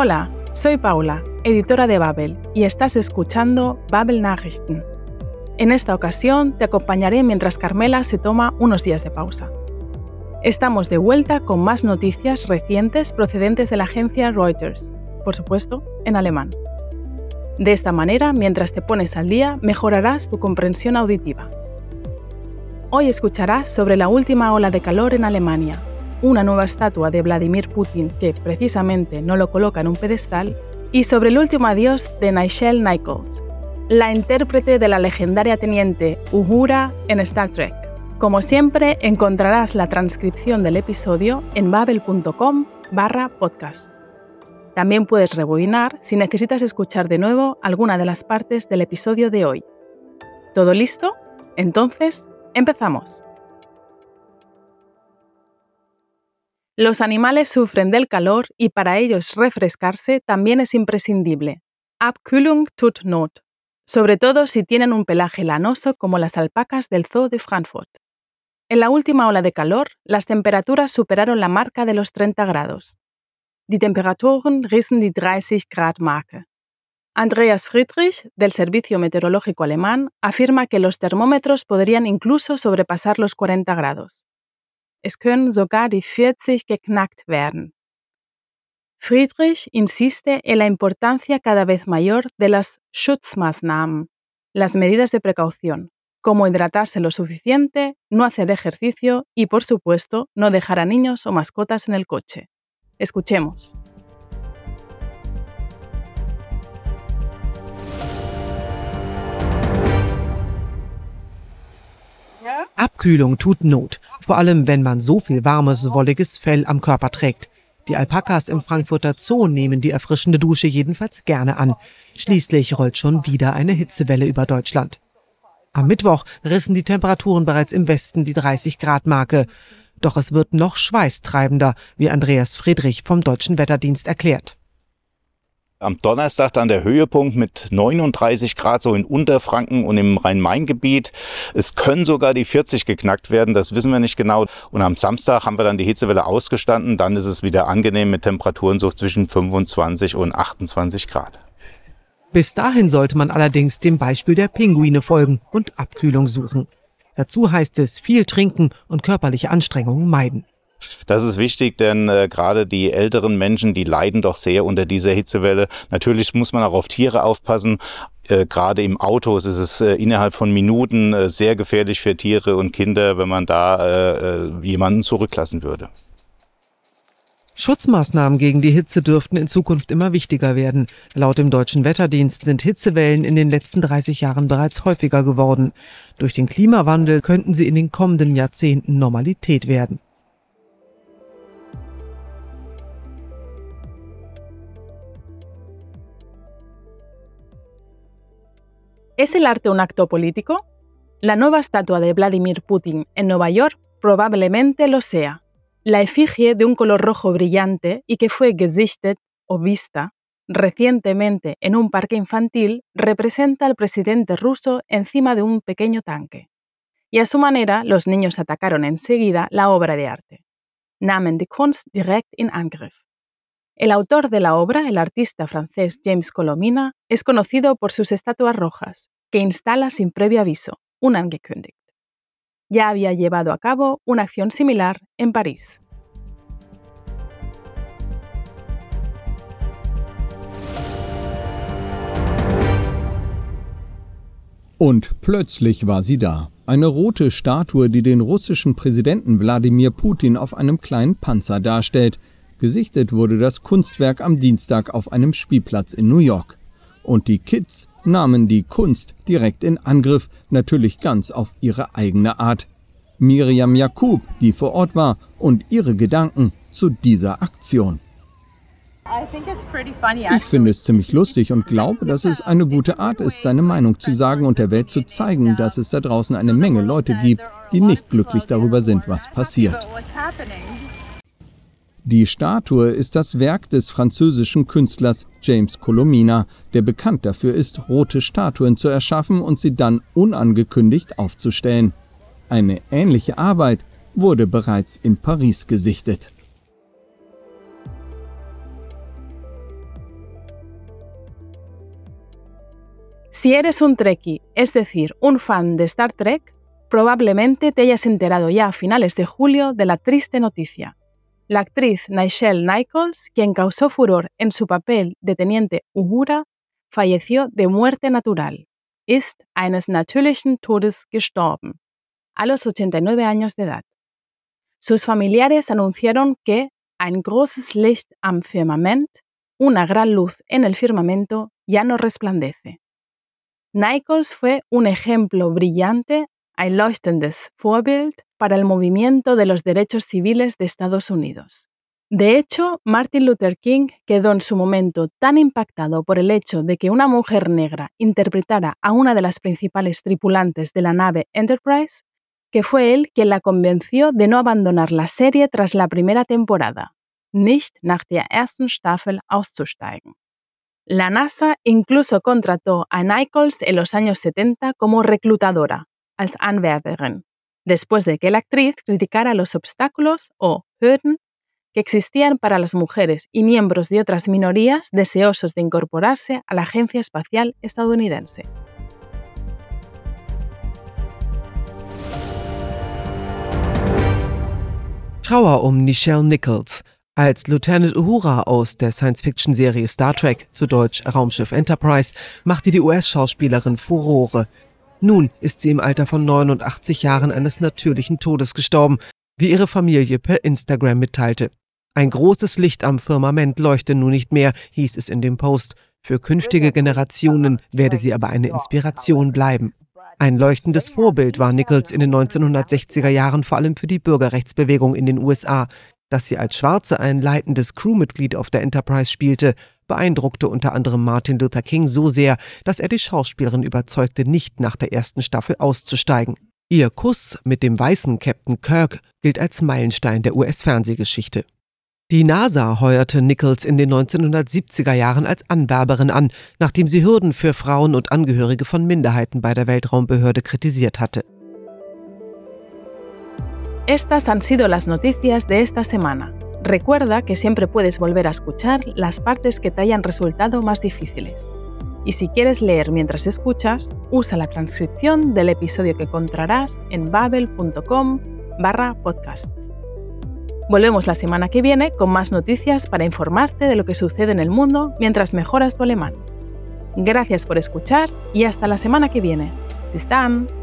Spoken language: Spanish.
Hola, soy Paula, editora de Babel, y estás escuchando Babel Nachrichten. En esta ocasión te acompañaré mientras Carmela se toma unos días de pausa. Estamos de vuelta con más noticias recientes procedentes de la agencia Reuters, por supuesto, en alemán. De esta manera, mientras te pones al día, mejorarás tu comprensión auditiva. Hoy escucharás sobre la última ola de calor en Alemania, una nueva estatua de Vladimir Putin que precisamente no lo coloca en un pedestal, y sobre el último adiós de Nichelle Nichols, la intérprete de la legendaria teniente Uhura en Star Trek. Como siempre, encontrarás la transcripción del episodio en babel.com barra podcasts. También puedes rebobinar si necesitas escuchar de nuevo alguna de las partes del episodio de hoy. ¿Todo listo? Entonces, empezamos. Los animales sufren del calor y para ellos refrescarse también es imprescindible. Abkühlung tut Not, sobre todo si tienen un pelaje lanoso como las alpacas del Zoo de Frankfurt. En la última ola de calor, las temperaturas superaron la marca de los 30 grados. Die Temperaturen rissen die 30 Grad Marke. Andreas Friedrich, del Servicio Meteorológico Alemán, afirma que los termómetros podrían incluso sobrepasar los 40 grados. Es können sogar die 40 geknackt werden. Friedrich insiste en la importancia cada vez mayor de las Schutzmaßnahmen, las medidas de precaución, como hidratarse lo suficiente, no hacer ejercicio y, por supuesto, no dejar a niños o mascotas en el coche. Escuchemos. Abkühlung tut Not, vor allem wenn man so viel warmes, wolliges Fell am Körper trägt. Die Alpakas im Frankfurter Zoo nehmen die erfrischende Dusche jedenfalls gerne an. Schließlich rollt schon wieder eine Hitzewelle über Deutschland. Am Mittwoch rissen die Temperaturen bereits im Westen die 30 Grad Marke. Doch es wird noch schweißtreibender, wie Andreas Friedrich vom Deutschen Wetterdienst erklärt. Am Donnerstag dann der Höhepunkt mit 39 Grad so in Unterfranken und im Rhein-Main-Gebiet. Es können sogar die 40 geknackt werden, das wissen wir nicht genau. Und am Samstag haben wir dann die Hitzewelle ausgestanden. Dann ist es wieder angenehm mit Temperaturen so zwischen 25 und 28 Grad. Bis dahin sollte man allerdings dem Beispiel der Pinguine folgen und Abkühlung suchen. Dazu heißt es viel trinken und körperliche Anstrengungen meiden. Das ist wichtig, denn äh, gerade die älteren Menschen, die leiden doch sehr unter dieser Hitzewelle. Natürlich muss man auch auf Tiere aufpassen. Äh, gerade im Auto ist es äh, innerhalb von Minuten äh, sehr gefährlich für Tiere und Kinder, wenn man da äh, äh, jemanden zurücklassen würde. Schutzmaßnahmen gegen die Hitze dürften in Zukunft immer wichtiger werden. Laut dem deutschen Wetterdienst sind Hitzewellen in den letzten 30 Jahren bereits häufiger geworden. Durch den Klimawandel könnten sie in den kommenden Jahrzehnten Normalität werden. ¿Es el arte un acto político? La nueva estatua de Vladimir Putin en Nueva York probablemente lo sea. La efigie de un color rojo brillante y que fue gesichtet o vista recientemente en un parque infantil representa al presidente ruso encima de un pequeño tanque. Y a su manera, los niños atacaron enseguida la obra de arte. Namen die Kunst direkt in Angriff. El autor de la obra, el artista francés James Colomina, es conocido por sus estatuas rojas, que instala sin previo aviso, un angekündigt. Ya había llevado a cabo una acción similar en París. Und plötzlich war sie da. Eine rote Statue, die den russischen Präsidenten Wladimir Putin auf einem kleinen Panzer darstellt. Gesichtet wurde das Kunstwerk am Dienstag auf einem Spielplatz in New York. Und die Kids nahmen die Kunst direkt in Angriff, natürlich ganz auf ihre eigene Art. Miriam Jakub, die vor Ort war, und ihre Gedanken zu dieser Aktion. Ich finde es ziemlich lustig und glaube, dass es eine gute Art ist, seine Meinung zu sagen und der Welt zu zeigen, dass es da draußen eine Menge Leute gibt, die nicht glücklich darüber sind, was passiert. Die Statue ist das Werk des französischen Künstlers James Colomina, der bekannt dafür ist, rote Statuen zu erschaffen und sie dann unangekündigt aufzustellen. Eine ähnliche Arbeit wurde bereits in Paris gesichtet. Si eres un Trekkie, es decir, un fan de Star Trek, probablemente te hayas enterado ya a finales de julio de la triste noticia. La actriz Nichelle Nichols, quien causó furor en su papel de teniente Uhura, falleció de muerte natural. Ist eines natürlichen Todes gestorben, a los 89 años de edad. Sus familiares anunciaron que ein großes Licht am Firmament, una gran luz en el firmamento, ya no resplandece. Nichols fue un ejemplo brillante, ein leuchtendes Vorbild, para el movimiento de los derechos civiles de Estados Unidos. De hecho, Martin Luther King quedó en su momento tan impactado por el hecho de que una mujer negra interpretara a una de las principales tripulantes de la nave Enterprise, que fue él quien la convenció de no abandonar la serie tras la primera temporada, nicht nach der ersten Staffel auszusteigen. La NASA incluso contrató a Nichols en los años 70 como reclutadora, als Anwerberin, después de que la actriz criticara los obstáculos o Hürden que existían para las mujeres y miembros de otras minorías deseosos de incorporarse a la Agencia Espacial Estadounidense. Trauer um Nichelle Nichols. Als Lieutenant Uhura aus der Science-Fiction-Serie Star Trek, zu Deutsch Raumschiff Enterprise, machte die US-Schauspielerin Furore. Nun ist sie im Alter von 89 Jahren eines natürlichen Todes gestorben, wie ihre Familie per Instagram mitteilte. Ein großes Licht am Firmament leuchte nun nicht mehr, hieß es in dem Post. Für künftige Generationen werde sie aber eine Inspiration bleiben. Ein leuchtendes Vorbild war Nichols in den 1960er Jahren vor allem für die Bürgerrechtsbewegung in den USA. Dass sie als Schwarze ein leitendes Crewmitglied auf der Enterprise spielte, beeindruckte unter anderem Martin Luther King so sehr, dass er die Schauspielerin überzeugte, nicht nach der ersten Staffel auszusteigen. Ihr Kuss mit dem weißen Captain Kirk gilt als Meilenstein der US-Fernsehgeschichte. Die NASA heuerte Nichols in den 1970er Jahren als Anwerberin an, nachdem sie Hürden für Frauen und Angehörige von Minderheiten bei der Weltraumbehörde kritisiert hatte. Estas han sido las noticias de esta semana. Recuerda que siempre puedes volver a escuchar las partes que te hayan resultado más difíciles. Y si quieres leer mientras escuchas, usa la transcripción del episodio que encontrarás en babel.com barra podcasts. Volvemos la semana que viene con más noticias para informarte de lo que sucede en el mundo mientras mejoras tu alemán. Gracias por escuchar y hasta la semana que viene. Bis dann!